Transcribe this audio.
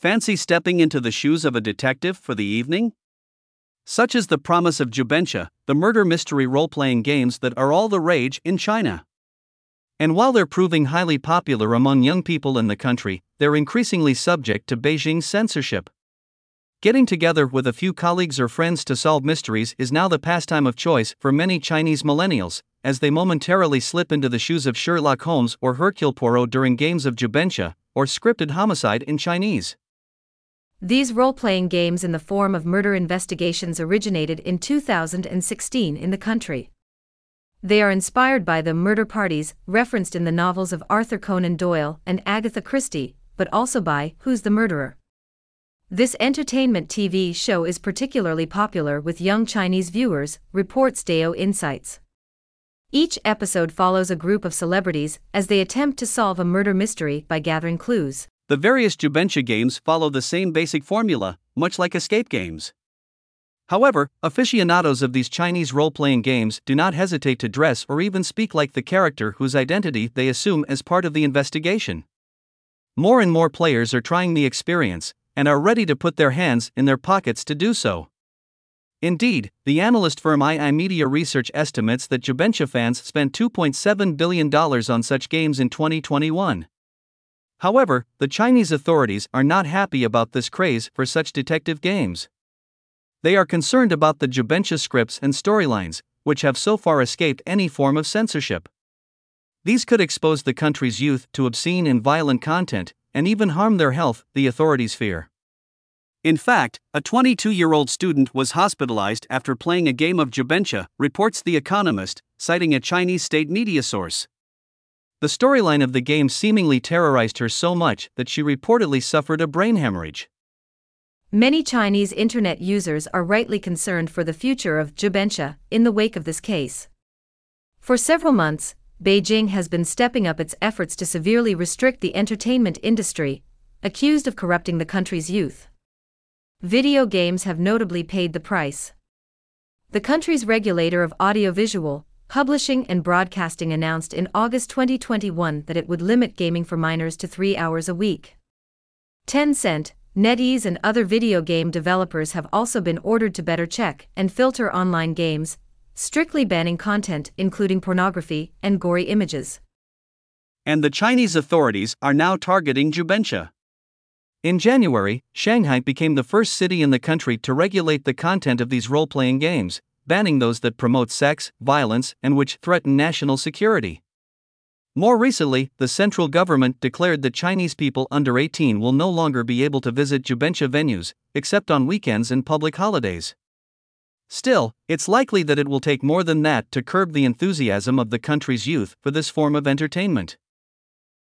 Fancy stepping into the shoes of a detective for the evening? Such is the promise of Jubensha, the murder mystery role playing games that are all the rage in China. And while they're proving highly popular among young people in the country, they're increasingly subject to Beijing's censorship. Getting together with a few colleagues or friends to solve mysteries is now the pastime of choice for many Chinese millennials, as they momentarily slip into the shoes of Sherlock Holmes or Hercule Poirot during games of Jubensha, or scripted homicide in Chinese. These role playing games in the form of murder investigations originated in 2016 in the country. They are inspired by the murder parties referenced in the novels of Arthur Conan Doyle and Agatha Christie, but also by Who's the Murderer? This entertainment TV show is particularly popular with young Chinese viewers, reports Dao Insights. Each episode follows a group of celebrities as they attempt to solve a murder mystery by gathering clues. The various Jubensha games follow the same basic formula, much like escape games. However, aficionados of these Chinese role playing games do not hesitate to dress or even speak like the character whose identity they assume as part of the investigation. More and more players are trying the experience and are ready to put their hands in their pockets to do so. Indeed, the analyst firm II Media Research estimates that Jubensha fans spent $2.7 billion on such games in 2021. However, the Chinese authorities are not happy about this craze for such detective games. They are concerned about the Jubensha scripts and storylines, which have so far escaped any form of censorship. These could expose the country's youth to obscene and violent content, and even harm their health, the authorities fear. In fact, a 22 year old student was hospitalized after playing a game of Jubensha, reports The Economist, citing a Chinese state media source. The storyline of the game seemingly terrorized her so much that she reportedly suffered a brain hemorrhage. Many Chinese internet users are rightly concerned for the future of Jubensha in the wake of this case. For several months, Beijing has been stepping up its efforts to severely restrict the entertainment industry, accused of corrupting the country's youth. Video games have notably paid the price. The country's regulator of audiovisual, publishing, and broadcasting announced in August 2021 that it would limit gaming for minors to three hours a week. Tencent, NetEase and other video game developers have also been ordered to better check and filter online games, strictly banning content including pornography and gory images. And the Chinese authorities are now targeting Jubensha. In January, Shanghai became the first city in the country to regulate the content of these role playing games, banning those that promote sex, violence, and which threaten national security. More recently, the central government declared that Chinese people under 18 will no longer be able to visit Jubensha venues, except on weekends and public holidays. Still, it's likely that it will take more than that to curb the enthusiasm of the country's youth for this form of entertainment.